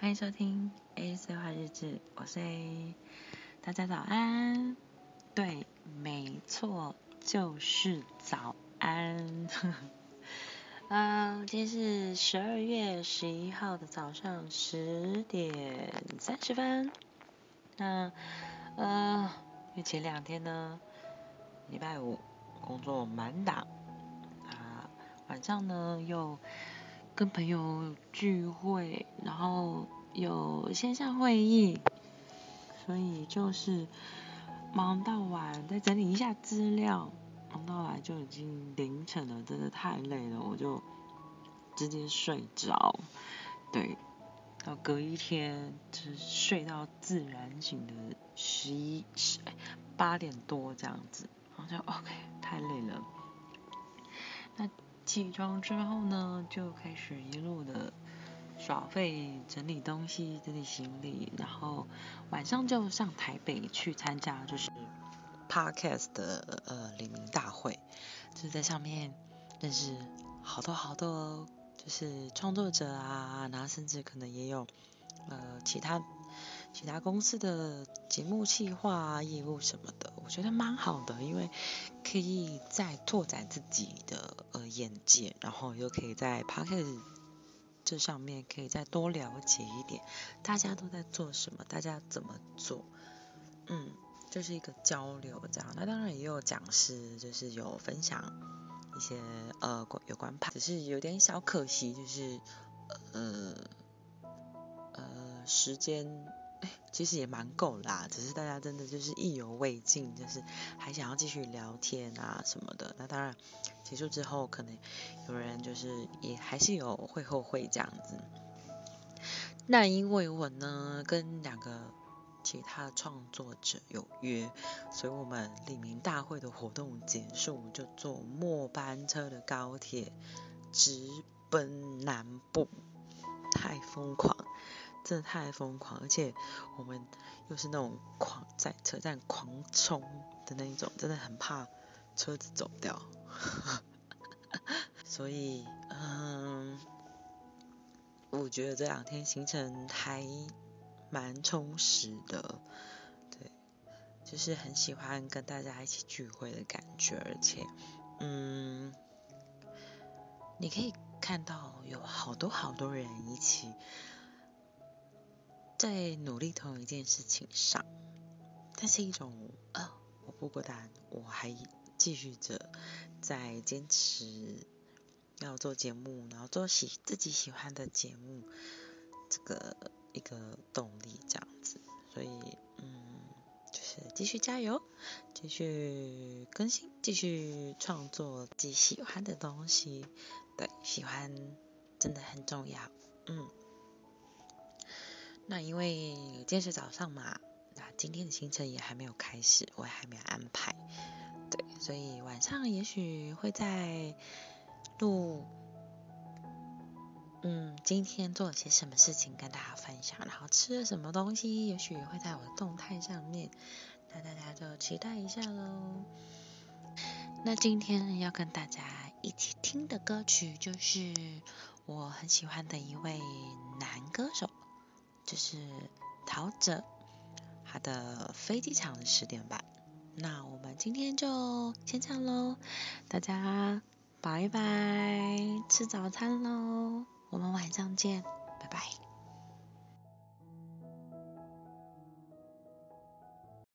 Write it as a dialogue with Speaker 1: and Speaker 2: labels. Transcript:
Speaker 1: 欢迎收听 A 碎花日志，我是 A，大家早安。对，没错，就是早安。嗯，今天是十二月十一号的早上十点三十分。那，呃，因为前两天呢，礼拜五工作满档，啊，晚上呢又。跟朋友聚会，然后有线上会议，所以就是忙到晚，再整理一下资料，忙到晚就已经凌晨了，真的太累了，我就直接睡着。对，到隔一天就是睡到自然醒的十一十八点多这样子，然后就 OK，太累了。那。起床之后呢，就开始一路的耍费，整理东西，整理行李，然后晚上就上台北去参加，就是 Podcast 的呃联名大会，就是在上面认识好多好多就是创作者啊，然后甚至可能也有呃其他其他公司的节目企划啊、业务什么的，我觉得蛮好的，因为可以再拓展自己的呃。眼界，然后又可以在 Podcast 这上面可以再多了解一点，大家都在做什么，大家怎么做，嗯，就是一个交流这样。那当然也有讲师，就是有分享一些呃有关牌只是有点小可惜，就是呃呃时间。其实也蛮够啦，只是大家真的就是意犹未尽，就是还想要继续聊天啊什么的。那当然结束之后，可能有人就是也还是有会后会这样子。那因为我呢跟两个其他的创作者有约，所以我们李明大会的活动结束，就坐末班车的高铁直奔南部，太疯狂。真的太疯狂，而且我们又是那种狂在车站狂冲的那一种，真的很怕车子走掉。所以，嗯，我觉得这两天行程还蛮充实的，对，就是很喜欢跟大家一起聚会的感觉，而且，嗯，你可以看到有好多好多人一起。在努力同一件事情上，它是一种啊、哦，我不孤单，我还继续着在坚持要做节目，然后做喜自己喜欢的节目，这个一个动力这样子，所以嗯，就是继续加油，继续更新，继续创作自己喜欢的东西，对，喜欢真的很重要，嗯。那因为今天是早上嘛，那今天的行程也还没有开始，我也还没有安排，对，所以晚上也许会在录，嗯，今天做了些什么事情跟大家分享，然后吃了什么东西，也许会在我的动态上面，那大家就期待一下喽。那今天要跟大家一起听的歌曲，就是我很喜欢的一位男歌手。这是陶喆，他的飞机场的十点半。那我们今天就先这样喽，大家拜拜，吃早餐喽，我们晚上见，拜拜。